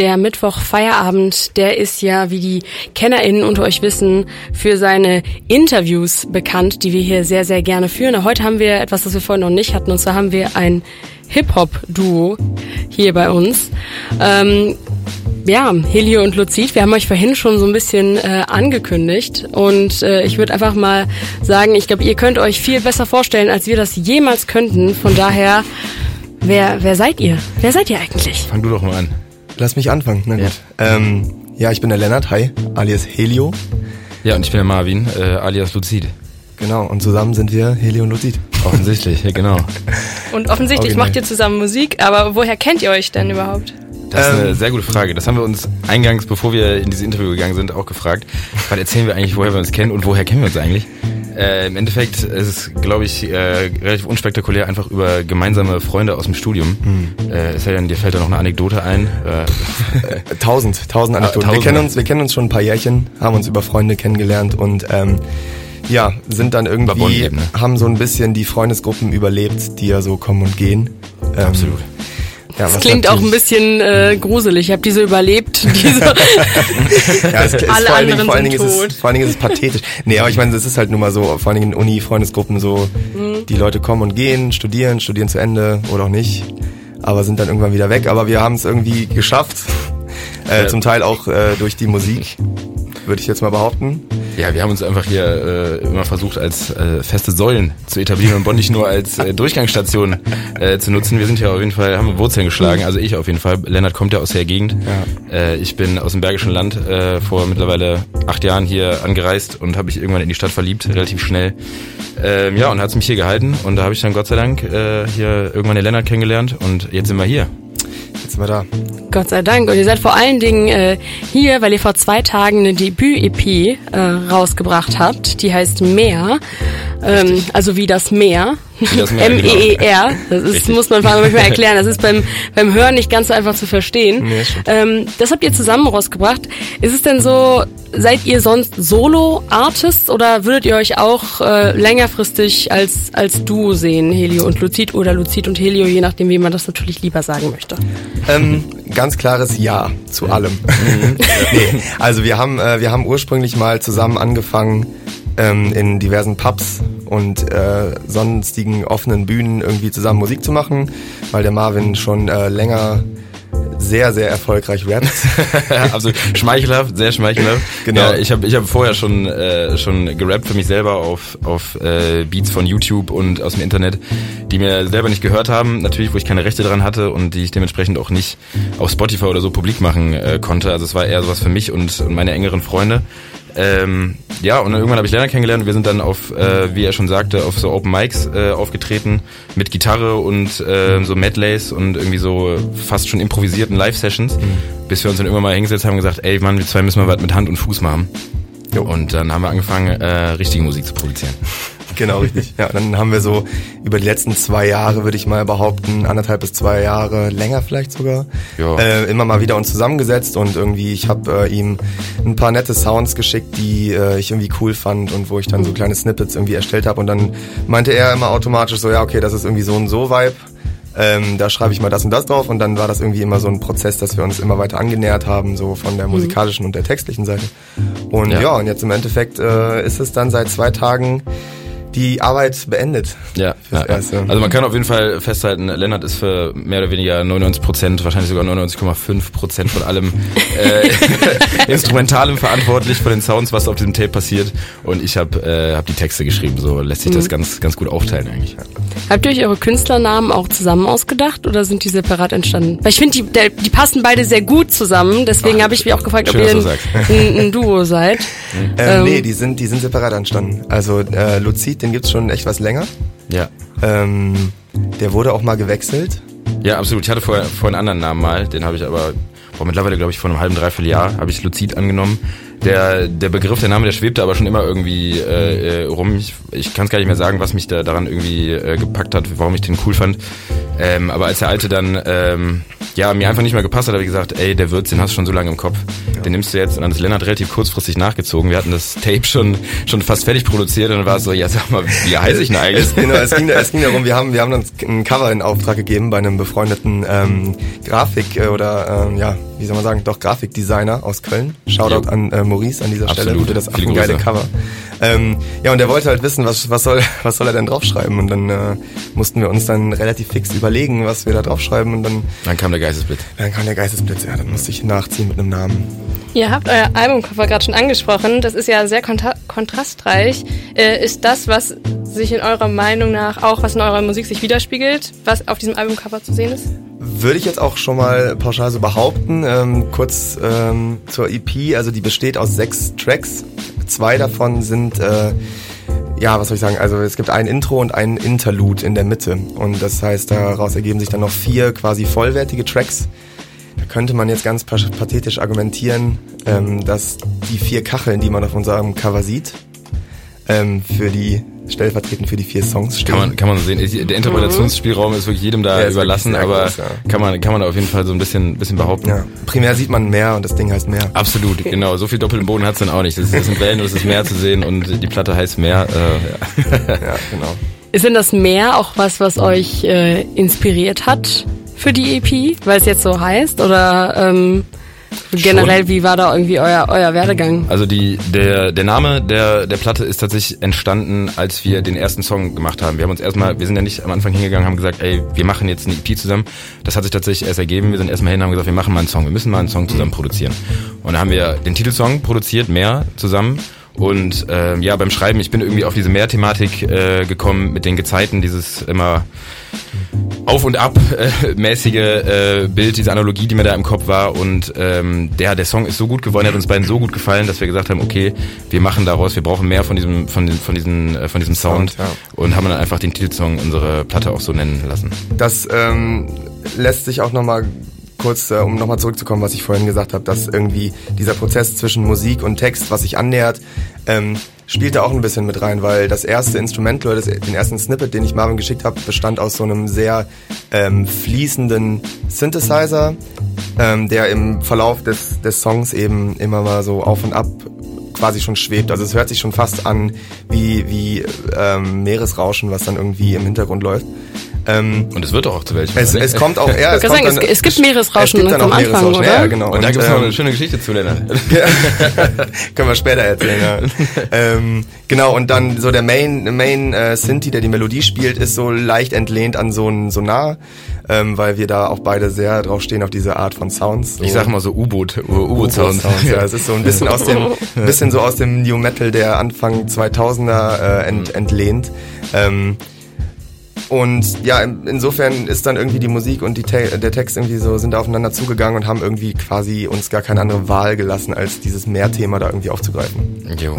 der Mittwoch-Feierabend, der ist ja, wie die KennerInnen unter euch wissen, für seine Interviews bekannt, die wir hier sehr, sehr gerne führen. Heute haben wir etwas, das wir vorhin noch nicht hatten, und zwar haben wir ein Hip-Hop-Duo hier bei uns. Ähm, ja, Helio und Luzid, wir haben euch vorhin schon so ein bisschen äh, angekündigt und äh, ich würde einfach mal sagen, ich glaube, ihr könnt euch viel besser vorstellen, als wir das jemals könnten. Von daher, wer, wer seid ihr? Wer seid ihr eigentlich? Fang du doch mal an. Lass mich anfangen. Na gut. Ja, ähm, ja ich bin der Lennart, hi, alias Helio. Ja, und ich bin der Marvin, äh, alias Luzid. Genau, und zusammen sind wir Helio und Luzid. Offensichtlich, ja genau. Und offensichtlich Original. macht ihr zusammen Musik, aber woher kennt ihr euch denn überhaupt? Das ist eine ähm. sehr gute Frage. Das haben wir uns eingangs, bevor wir in dieses Interview gegangen sind, auch gefragt. Weil erzählen wir eigentlich, woher wir uns kennen und woher kennen wir uns eigentlich? Äh, Im Endeffekt ist es, glaube ich, äh, relativ unspektakulär, einfach über gemeinsame Freunde aus dem Studium. Hm. Äh, es sei denn, dir fällt da noch eine Anekdote ein. Äh, tausend, tausend Anekdoten. Ah, tausend. Wir kennen uns, wir kennen uns schon ein paar Jährchen, haben uns über Freunde kennengelernt und ähm, ja, sind dann irgendwie, ne? haben so ein bisschen die Freundesgruppen überlebt, die ja so kommen und gehen. Ähm, Absolut. Ja, das klingt auch ein bisschen äh, gruselig. Ich habe diese überlebt. Diese ja, es, es Alle vor anderen vor allen Dingen tot. Ist es, vor allen Dingen ist es pathetisch. Nee, aber ich meine, es ist halt nun mal so, vor allen Dingen in Uni-Freundesgruppen so, mhm. die Leute kommen und gehen, studieren, studieren zu Ende oder auch nicht, aber sind dann irgendwann wieder weg. Aber wir haben es irgendwie geschafft. Äh, zum Teil auch äh, durch die Musik, würde ich jetzt mal behaupten. Ja, wir haben uns einfach hier äh, immer versucht, als äh, feste Säulen zu etablieren und Bonn nicht nur als äh, Durchgangsstation äh, zu nutzen. Wir sind ja auf jeden Fall, haben Wurzeln geschlagen, also ich auf jeden Fall. Lennart kommt ja aus der Gegend. Ja. Äh, ich bin aus dem Bergischen Land äh, vor mittlerweile acht Jahren hier angereist und habe mich irgendwann in die Stadt verliebt, relativ schnell. Ähm, ja, und hat mich hier gehalten und da habe ich dann Gott sei Dank äh, hier irgendwann den Lennart kennengelernt und jetzt sind wir hier. Sind wir da. Gott sei Dank. Und ihr seid vor allen Dingen äh, hier, weil ihr vor zwei Tagen eine Debüt-EP äh, rausgebracht habt. Die heißt Meer. Ähm, also wie das Meer. M-E-E-R. Das ist, muss man manchmal erklären. Das ist beim, beim Hören nicht ganz so einfach zu verstehen. Nee, ähm, das habt ihr zusammen rausgebracht. Ist es denn so, seid ihr sonst Solo-Artists oder würdet ihr euch auch äh, längerfristig als, als Duo sehen, Helio und Luzid oder Luzid und Helio, je nachdem, wie man das natürlich lieber sagen möchte? Ähm, ganz klares Ja zu allem. Mhm. nee, also wir haben, äh, wir haben ursprünglich mal zusammen angefangen, ähm, in diversen Pubs und äh, sonstigen offenen Bühnen irgendwie zusammen Musik zu machen, weil der Marvin schon äh, länger sehr, sehr erfolgreich rappt. also schmeichelhaft, sehr schmeichelhaft. Genau. Ja, ich habe ich hab vorher schon, äh, schon gerappt für mich selber auf, auf äh, Beats von YouTube und aus dem Internet, die mir selber nicht gehört haben, natürlich, wo ich keine Rechte dran hatte und die ich dementsprechend auch nicht auf Spotify oder so publik machen äh, konnte. Also es war eher sowas für mich und, und meine engeren Freunde. Ähm, ja, und irgendwann habe ich Lerner kennengelernt und wir sind dann auf, äh, wie er schon sagte, auf so Open Mics äh, aufgetreten mit Gitarre und äh, so Medleys und irgendwie so fast schon improvisierten Live-Sessions, mhm. bis wir uns dann irgendwann mal hingesetzt haben und gesagt, ey Mann, wir zwei müssen mal was mit Hand und Fuß machen. Jo. Und dann haben wir angefangen, äh, richtige Musik zu produzieren. Genau, richtig. Ja, dann haben wir so über die letzten zwei Jahre, würde ich mal behaupten, anderthalb bis zwei Jahre, länger vielleicht sogar, äh, immer mal wieder uns zusammengesetzt und irgendwie, ich habe äh, ihm ein paar nette Sounds geschickt, die äh, ich irgendwie cool fand und wo ich dann so kleine Snippets irgendwie erstellt habe und dann meinte er immer automatisch so, ja, okay, das ist irgendwie so und so Vibe. Ähm, da schreibe ich mal das und das drauf und dann war das irgendwie immer so ein Prozess, dass wir uns immer weiter angenähert haben, so von der mhm. musikalischen und der textlichen Seite. Und ja, ja und jetzt im Endeffekt äh, ist es dann seit zwei Tagen die Arbeit beendet. Ja, ja. Also man kann auf jeden Fall festhalten, Lennart ist für mehr oder weniger 99 Prozent, wahrscheinlich sogar 99,5 Prozent von allem äh, Instrumentalem verantwortlich, von den Sounds, was auf diesem Tape passiert. Und ich habe äh, hab die Texte geschrieben, so lässt sich das mhm. ganz, ganz gut aufteilen eigentlich. Habt ihr euch eure Künstlernamen auch zusammen ausgedacht oder sind die separat entstanden? Weil ich finde, die, die passen beide sehr gut zusammen, deswegen habe ich mich auch gefragt, ob ihr ein, ein, ein, Duo seid. Ähm, ähm, nee, die sind, die sind separat entstanden. Also äh, Luzid den gibt's schon echt was länger. Ja. Ähm, der wurde auch mal gewechselt. Ja, absolut. Ich hatte vorher, vorher einen anderen Namen mal, den habe ich aber boah, mittlerweile, glaube ich, vor einem halben, dreiviertel Jahr habe ich Luzid angenommen. Der, der Begriff, der Name, der schwebte aber schon immer irgendwie äh, äh rum. Ich, ich kann es gar nicht mehr sagen, was mich da daran irgendwie äh, gepackt hat, warum ich den cool fand. Ähm, aber als der Alte dann ähm, ja, mir einfach nicht mehr gepasst hat, habe ich gesagt, ey, der Würz, den hast du schon so lange im Kopf. Ja. Den nimmst du jetzt. Und dann ist Lennart relativ kurzfristig nachgezogen. Wir hatten das Tape schon, schon fast fertig produziert und dann war es so, ja, sag mal, wie heiße ich denn eigentlich? es, genau, es, ging, es ging darum, wir haben, wir haben uns ein Cover in Auftrag gegeben bei einem befreundeten ähm, Grafik- äh, oder ähm, ja, wie soll man sagen, doch Grafikdesigner aus Köln. Shoutout jo. an äh, Maurice an dieser Absolut. Stelle für das affengeile Cover. Ähm, ja, und der wollte halt wissen, was, was, soll, was soll er denn draufschreiben? Und dann äh, mussten wir uns dann relativ fix überlegen, was wir da draufschreiben. Und dann, dann kam der Geistesblitz. Dann kam der Geistesblitz, ja, dann musste ich nachziehen mit einem Namen. Ihr habt euer Albumcover gerade schon angesprochen. Das ist ja sehr kontra kontrastreich. Äh, ist das, was sich in eurer Meinung nach auch, was in eurer Musik sich widerspiegelt, was auf diesem Albumcover zu sehen ist? Würde ich jetzt auch schon mal pauschal so behaupten. Ähm, kurz ähm, zur EP, also die besteht aus sechs Tracks. Zwei davon sind, äh, ja, was soll ich sagen, also es gibt ein Intro und ein Interlude in der Mitte. Und das heißt, daraus ergeben sich dann noch vier quasi vollwertige Tracks könnte man jetzt ganz pathetisch argumentieren, ähm, dass die vier Kacheln, die man auf unserem Cover sieht, ähm, für die stellvertretend für die vier Songs stehen. Kann man, kann man so sehen. Der Interpretationsspielraum ist wirklich jedem da ja, überlassen, aber groß, ja. kann man, kann man auf jeden Fall so ein bisschen, bisschen behaupten. Ja. Primär sieht man mehr und das Ding heißt mehr. Absolut, genau. So viel doppelten Boden hat's dann auch nicht. Das, sind Wellen und es ist mehr zu sehen und die Platte heißt mehr. Äh, ja. ja, genau. Ist denn das Meer auch was, was euch äh, inspiriert hat? für die EP, weil es jetzt so heißt? Oder ähm, generell, wie war da irgendwie euer, euer Werdegang? Also die, der, der Name der, der Platte ist tatsächlich entstanden, als wir den ersten Song gemacht haben. Wir haben uns erstmal, wir sind ja nicht am Anfang hingegangen, haben gesagt, ey, wir machen jetzt eine EP zusammen. Das hat sich tatsächlich erst ergeben. Wir sind erstmal hin und haben gesagt, wir machen mal einen Song. Wir müssen mal einen Song zusammen produzieren. Und da haben wir den Titelsong produziert, mehr zusammen. Und äh, ja, beim Schreiben, ich bin irgendwie auf diese Mehrthematik äh, gekommen mit den Gezeiten, dieses immer auf und ab äh, mäßige äh, Bild, diese Analogie, die mir da im Kopf war. Und ähm, der, der Song ist so gut geworden, hat uns beiden so gut gefallen, dass wir gesagt haben, okay, wir machen daraus, wir brauchen mehr von diesem, von, den, von, diesen, äh, von diesem Sound, ja. und haben dann einfach den Titelsong unsere Platte auch so nennen lassen. Das ähm, lässt sich auch nochmal kurz, äh, um nochmal zurückzukommen, was ich vorhin gesagt habe, dass irgendwie dieser Prozess zwischen Musik und Text, was sich annähert, ähm, spielt da auch ein bisschen mit rein, weil das erste Instrumental, das, den ersten Snippet, den ich Marvin geschickt habe, bestand aus so einem sehr ähm, fließenden Synthesizer, ähm, der im Verlauf des, des Songs eben immer mal so auf und ab quasi schon schwebt. Also es hört sich schon fast an wie, wie ähm, Meeresrauschen, was dann irgendwie im Hintergrund läuft. Ähm, und es wird doch auch zu welchem. Es, es kommt auch, ja, es, kommt sagen, dann, es, gibt Meeresrauschen es gibt am Anfang, oder? Ja, genau. Und, da gibt es ähm, noch eine schöne Geschichte zu, Lennart. Können wir später erzählen, ja. ähm, genau, und dann so der Main, Main äh, Sinti, der die Melodie spielt, ist so leicht entlehnt an so ein Sonar, ähm, weil wir da auch beide sehr drauf stehen auf diese Art von Sounds. So ich sag mal so U-Boot, U-Boot-Sounds. ja, es ist so ein bisschen aus dem, bisschen so aus dem New Metal der Anfang 2000er äh, ent, entlehnt. Ähm, und ja, insofern ist dann irgendwie die Musik und die Te der Text irgendwie so, sind da aufeinander zugegangen und haben irgendwie quasi uns gar keine andere Wahl gelassen, als dieses Mehrthema da irgendwie aufzugreifen. Jo.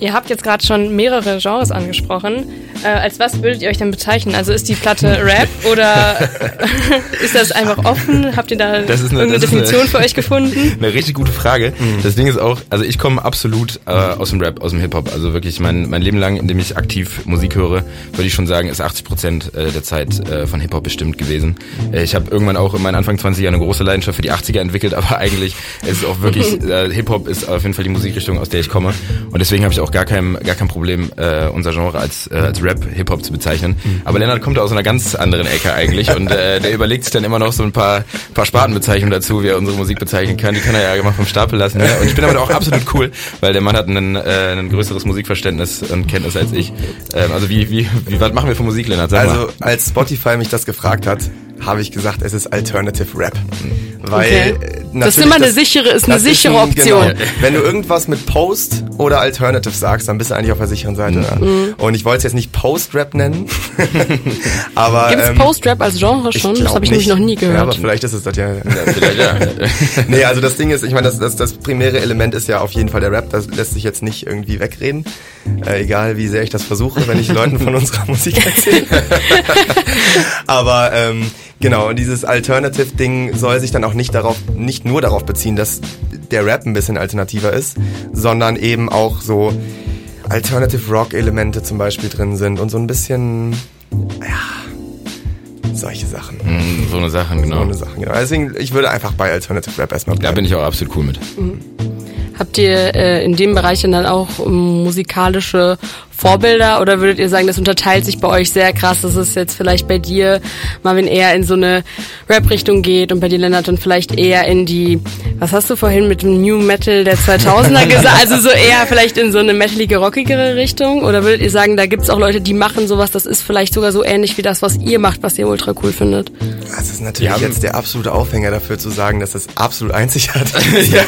Ihr habt jetzt gerade schon mehrere Genres angesprochen. Äh, als was würdet ihr euch denn bezeichnen? Also ist die Platte Rap oder ist das einfach offen? Habt ihr da eine, irgendeine Definition eine, für euch gefunden? Eine richtig gute Frage. Mhm. Das Ding ist auch, also ich komme absolut äh, aus dem Rap, aus dem Hip-Hop. Also wirklich mein, mein Leben lang, in dem ich aktiv Musik höre, würde ich schon sagen, ist 80 Prozent äh, der Zeit äh, von Hip-Hop bestimmt gewesen. Äh, ich habe irgendwann auch in meinen Anfang 20 Jahren eine große Leidenschaft für die 80er entwickelt, aber eigentlich ist es auch wirklich, äh, Hip-Hop ist auf jeden Fall die Musikrichtung, aus der ich komme. Und deswegen habe ich auch gar kein, gar kein Problem, äh, unser Genre als, äh, als Rap, Hip-Hop zu bezeichnen. Mhm. Aber Lennart kommt aus einer ganz anderen Ecke eigentlich und äh, der überlegt sich dann immer noch so ein paar, paar Spartenbezeichnungen dazu, wie er unsere Musik bezeichnen kann. Die kann er ja mal vom Stapel lassen. Ja. Und ich bin aber auch absolut cool, weil der Mann hat ein, äh, ein größeres Musikverständnis und Kenntnis als ich. Ähm, also wie, wie, wie, was machen wir für Musik, Lennart? Sag also mal. als Spotify mich das gefragt hat, habe ich gesagt, es ist Alternative Rap. Weil okay. Äh, das ist immer eine sichere, ist eine sichere ein, Option. Genau, wenn du irgendwas mit Post oder Alternative sagst, dann bist du eigentlich auf der sicheren Seite. Mhm. Und ich wollte es jetzt nicht Post-Rap nennen. aber Gibt es ähm, Post-Rap als Genre schon? Das habe ich nämlich noch nie gehört. Ja, aber vielleicht ist es das ja. ja ja. nee, also das Ding ist, ich meine, das, das, das primäre Element ist ja auf jeden Fall der Rap. Das lässt sich jetzt nicht irgendwie wegreden. Äh, egal wie sehr ich das versuche, wenn ich Leuten von unserer Musik erzähle. aber ähm, Genau, und dieses Alternative-Ding soll sich dann auch nicht darauf, nicht nur darauf beziehen, dass der Rap ein bisschen alternativer ist, sondern eben auch so Alternative Rock-Elemente zum Beispiel drin sind und so ein bisschen, ja, solche Sachen. Mm, so eine Sache, genau. So eine Sache, genau. Deswegen, ich würde einfach bei Alternative Rap erstmal bleiben. Da bin ich auch absolut cool mit. Mhm. Habt ihr äh, in dem Bereich dann auch um, musikalische Vorbilder oder würdet ihr sagen, das unterteilt sich bei euch sehr krass, dass es jetzt vielleicht bei dir, Marvin, eher in so eine Rap-Richtung geht und bei dir, Lennart, dann vielleicht eher in die, was hast du vorhin mit dem New Metal der 2000er gesagt, also so eher vielleicht in so eine metalige, rockigere Richtung oder würdet ihr sagen, da gibt's auch Leute, die machen sowas, das ist vielleicht sogar so ähnlich wie das, was ihr macht, was ihr ultra cool findet? Das ist natürlich jetzt der absolute Aufhänger dafür zu sagen, dass das absolut einzigartig ist. ja.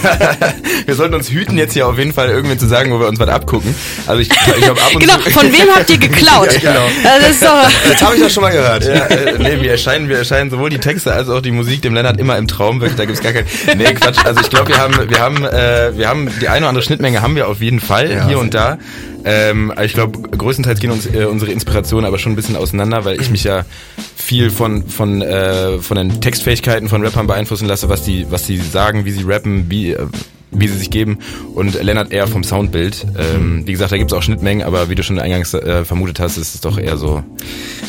Wir sollten uns hüten, jetzt hier auf jeden Fall irgendwie zu sagen, wo wir uns was abgucken. Also ich, ich habe ab Genau, von wem habt ihr geklaut? ja, genau. Das, ist doch das habe ich doch schon mal gehört. Ja, äh, nee, wir erscheinen, wir erscheinen sowohl die Texte als auch die Musik dem Lennart immer im Traum. Wirklich, da gibt's gar kein. Nee, Quatsch. Also ich glaube, wir haben, wir haben, äh, wir haben die eine oder andere Schnittmenge haben wir auf jeden Fall ja, hier und da. Ähm, ich glaube, größtenteils gehen uns äh, unsere Inspirationen aber schon ein bisschen auseinander, weil ich mich ja viel von von äh, von den Textfähigkeiten von Rappern beeinflussen lasse, was die was die sagen, wie sie rappen, wie äh, wie sie sich geben und Lennart eher vom Soundbild. Ähm, wie gesagt, da gibt es auch Schnittmengen, aber wie du schon eingangs äh, vermutet hast, ist es doch eher so.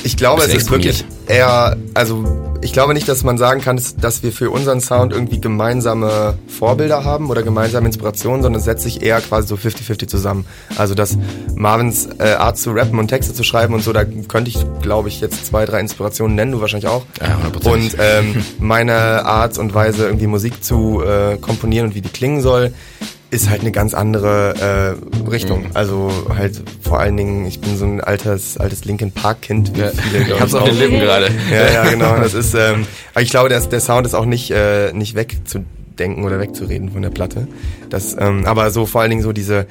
Ich glaube, es ist wirklich eher, also ich glaube nicht, dass man sagen kann, dass wir für unseren Sound irgendwie gemeinsame Vorbilder haben oder gemeinsame Inspirationen, sondern es setzt sich eher quasi so 50-50 zusammen. Also dass Marvins äh, Art zu rappen und Texte zu schreiben und so, da könnte ich, glaube ich, jetzt zwei, drei Inspirationen nennen, du wahrscheinlich auch. Ja, 100%. Und ähm, meine Art und Weise, irgendwie Musik zu äh, komponieren und wie die klingen soll, ist halt eine ganz andere äh, Richtung. Mhm. Also halt vor allen Dingen, ich bin so ein altes, altes Linkin Park Kind, wie ja. viele. Ich hab's auf den Lippen gerade. Ja, ja, genau. Das ist, ähm, aber ich glaube, dass der Sound ist auch nicht äh, nicht wegzudenken oder wegzureden von der Platte. Das, ähm, aber so vor allen Dingen so diese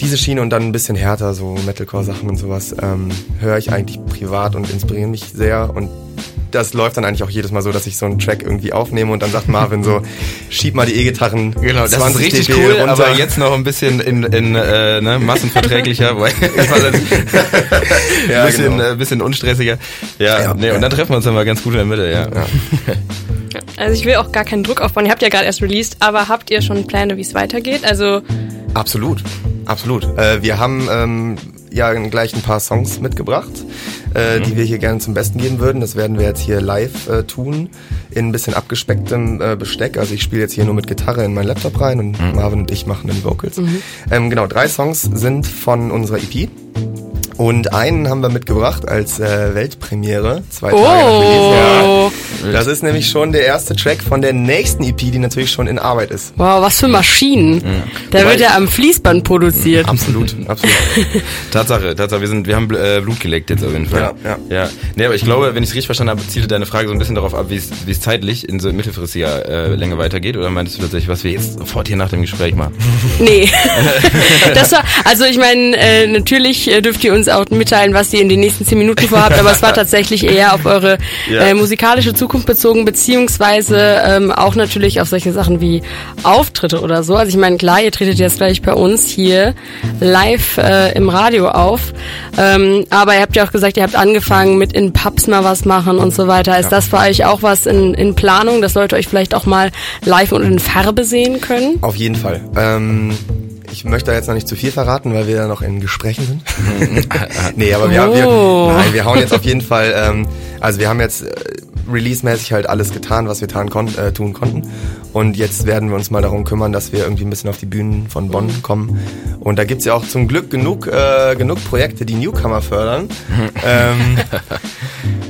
diese Schiene und dann ein bisschen härter, so Metalcore-Sachen und sowas, ähm, höre ich eigentlich privat und inspirieren mich sehr und das läuft dann eigentlich auch jedes Mal so, dass ich so einen Track irgendwie aufnehme und dann sagt Marvin so, schieb mal die E-Gitarren. Genau, das ist richtig dB cool, runter. aber jetzt noch ein bisschen in, in äh, ne, massenverträglicher, ja, bisschen, genau. äh, bisschen unstressiger. Ja, ja, nee, und dann treffen wir uns dann mal ganz gut in der Mitte, ja. ja. Also ich will auch gar keinen Druck aufbauen. Ihr habt ja gerade erst released, aber habt ihr schon Pläne, wie es weitergeht? Also Absolut, absolut. Äh, wir haben ähm, ja gleich ein paar Songs mitgebracht, äh, mhm. die wir hier gerne zum Besten geben würden. Das werden wir jetzt hier live äh, tun, in ein bisschen abgespecktem äh, Besteck. Also ich spiele jetzt hier nur mit Gitarre in meinen Laptop rein und mhm. Marvin und ich machen dann die Vocals. Mhm. Ähm, genau, drei Songs sind von unserer EP. Und einen haben wir mitgebracht als äh, Weltpremiere. Zwei Tage oh. Nach Das ist nämlich schon der erste Track von der nächsten EP, die natürlich schon in Arbeit ist. Wow, was für Maschinen. Ja. Da wird ja am Fließband produziert. Absolut, absolut. Tatsache, Tatsache, wir sind, wir haben äh, Blut geleckt jetzt auf jeden Fall. Ja, ja. ja. Nee, aber ich glaube, wenn ich es richtig verstanden habe, zielte deine Frage so ein bisschen darauf ab, wie es zeitlich in so mittelfristiger äh, Länge weitergeht. Oder meintest du tatsächlich, was wir jetzt sofort hier nach dem Gespräch machen? Nee. das war, also ich meine, äh, natürlich äh, dürft ihr uns auch mitteilen, was ihr in den nächsten zehn Minuten vorhabt, aber es war tatsächlich eher auf eure ja. äh, musikalische Zukunft bezogen, beziehungsweise ähm, auch natürlich auf solche Sachen wie Auftritte oder so. Also ich meine, klar, ihr tretet jetzt gleich bei uns hier live äh, im Radio auf, ähm, aber ihr habt ja auch gesagt, ihr habt angefangen mit in Pubs mal was machen und so weiter. Ist ja. das für euch auch was in, in Planung, dass Leute euch vielleicht auch mal live und in Farbe sehen können? Auf jeden Fall. Ähm ich möchte da jetzt noch nicht zu viel verraten, weil wir da noch in Gesprächen sind. nee, aber wir, oh. wir, nein, wir hauen jetzt auf jeden Fall, ähm, also wir haben jetzt äh, release-mäßig halt alles getan, was wir tan kon äh, tun konnten. Und jetzt werden wir uns mal darum kümmern, dass wir irgendwie ein bisschen auf die Bühnen von Bonn kommen. Und da gibt's ja auch zum Glück genug, äh, genug Projekte, die Newcomer fördern. ähm,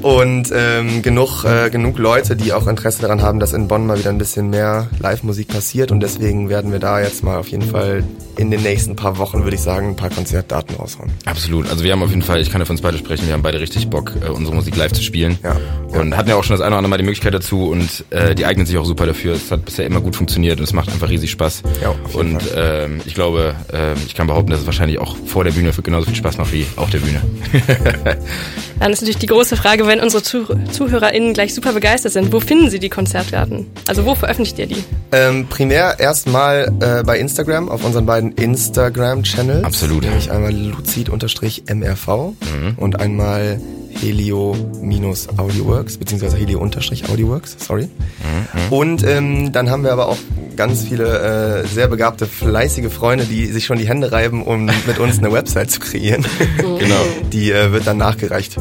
und ähm, genug, äh, genug Leute, die auch Interesse daran haben, dass in Bonn mal wieder ein bisschen mehr Live-Musik passiert. Und deswegen werden wir da jetzt mal auf jeden Fall in den nächsten paar Wochen, würde ich sagen, ein paar Konzertdaten raushauen. Absolut. Also wir haben auf jeden Fall, ich kann ja von uns beide sprechen, wir haben beide richtig Bock, äh, unsere Musik live zu spielen. Ja. Und hatten ja auch schon das eine oder andere Mal die Möglichkeit dazu und äh, die eignen sich auch super dafür. Es hat bisher immer gut funktioniert und es macht einfach riesig Spaß. Ja, und ähm, ich glaube, äh, ich kann behaupten, dass es wahrscheinlich auch vor der Bühne genauso viel Spaß macht wie auf der Bühne. Dann ist natürlich die große Frage, wenn unsere Zuh ZuhörerInnen gleich super begeistert sind, wo finden sie die Konzertgarten? Also wo veröffentlicht ihr die? Ähm, primär erstmal äh, bei Instagram, auf unseren beiden Instagram-Channels. Absolut. Nämlich einmal luzid-mrv mhm. und einmal Helio-Audioworks, beziehungsweise Helio-Audioworks, sorry. Mhm. Und ähm, dann haben wir aber auch ganz viele äh, sehr begabte, fleißige Freunde, die sich schon die Hände reiben, um mit uns eine Website zu kreieren. genau. Die äh, wird dann nachgereicht.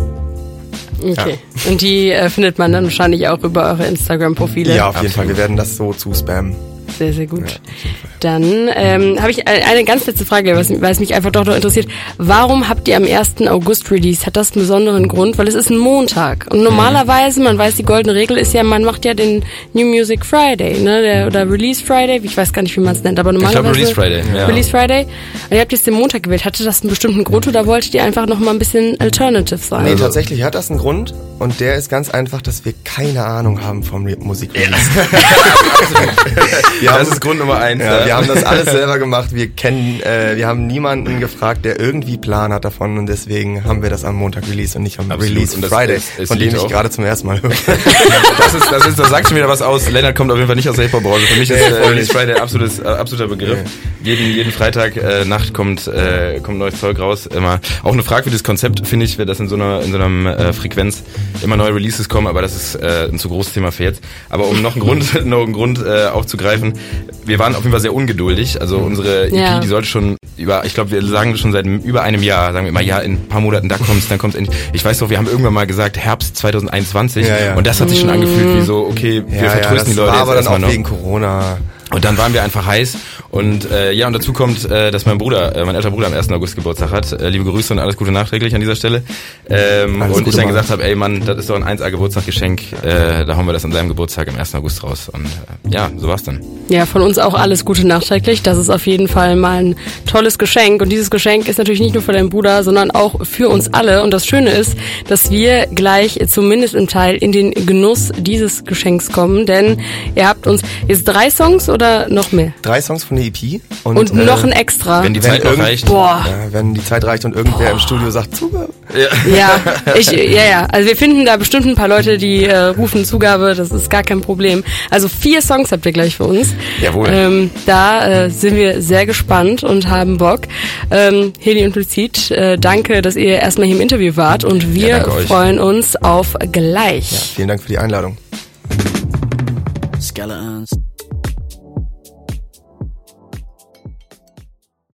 Okay. Ja. Und die äh, findet man dann wahrscheinlich auch über eure Instagram-Profile. Ja, auf jeden Fall. Wir werden das so zu spammen. Sehr, sehr gut. Ja, Dann ähm, habe ich eine ganz letzte Frage, was, weil es mich einfach doch noch interessiert. Warum habt ihr am 1. August Release? Hat das einen besonderen Grund? Weil es ist ein Montag. Und normalerweise, man weiß, die goldene Regel ist ja, man macht ja den New Music Friday, ne? Der, oder Release Friday. Ich weiß gar nicht, wie man es nennt, aber normalerweise. Ich glaube Release Friday. Ja. Release Friday. Und ihr habt jetzt den Montag gewählt. Hatte das einen bestimmten Grund oder wolltet ihr einfach noch mal ein bisschen alternative sein? Nee, tatsächlich hat das einen Grund. Und der ist ganz einfach, dass wir keine Ahnung haben vom Musik. Ja. das ist Grund Nummer eins. Ja, wir haben das alles selber gemacht. Wir kennen, äh, wir haben niemanden gefragt, der irgendwie Plan hat davon und deswegen haben wir das am Montag Release und nicht am Absolut. Release Friday, ist, ist von dem ich gerade zum ersten Mal höre. das ist, das ist, das sagt schon wieder was aus. Lennart kommt auf jeden Fall nicht aus der Hip-Hop-Branche. Für mich ist äh, Release Friday ein absolutes, äh, absoluter Begriff. Nee. Jeden, jeden Freitag äh, Nacht kommt, äh, kommt neues Zeug raus. Immer auch eine fragwürdiges Konzept finde ich, das in so einer in so einer äh, Frequenz immer neue Releases kommen, aber das ist äh, ein zu großes Thema für jetzt. Aber um noch einen Grund, noch einen Grund äh, aufzugreifen, wir waren auf jeden Fall sehr ungeduldig. Also unsere EP, ja. die sollte schon über, ich glaube, wir sagen schon seit über einem Jahr, sagen wir immer, ja, in ein paar Monaten, da kommt's, dann kommt's endlich. Ich weiß doch, wir haben irgendwann mal gesagt, Herbst 2021 ja, ja. und das hat sich schon angefühlt wie so, okay, wir vertrösten die Leute war jetzt aber dann auch noch. wegen Corona. Und dann waren wir einfach heiß. Und äh, ja, und dazu kommt, äh, dass mein Bruder, äh, mein älterer Bruder am 1. August Geburtstag hat. Äh, liebe Grüße und alles Gute nachträglich an dieser Stelle. Ähm, und Gute ich dann gesagt habe, ey Mann, das ist doch ein 1A Geburtstagsgeschenk. Äh, da hauen wir das an seinem Geburtstag am 1. August raus. Und äh, ja, so war's dann. Ja, von uns auch alles Gute nachträglich. Das ist auf jeden Fall mal ein tolles Geschenk. Und dieses Geschenk ist natürlich nicht nur für deinen Bruder, sondern auch für uns alle. Und das Schöne ist, dass wir gleich zumindest im Teil in den Genuss dieses Geschenks kommen. Denn ihr habt uns jetzt drei Songs oder noch mehr? Drei Songs von der EP. Und, und äh, noch ein extra. Wenn die Zeit wenn reicht. Boah. Ja, wenn die Zeit reicht und irgendwer Boah. im Studio sagt, Zugabe. Ja. ja, ich, ja, ja. Also wir finden da bestimmt ein paar Leute, die äh, rufen Zugabe. Das ist gar kein Problem. Also vier Songs habt ihr gleich für uns. Jawohl. Ähm, da äh, sind wir sehr gespannt und haben Bock. Ähm, Heli und Luzid, äh, danke, dass ihr erstmal hier im Interview wart und wir ja, freuen uns auf gleich. Ja, vielen Dank für die Einladung. Skeletons.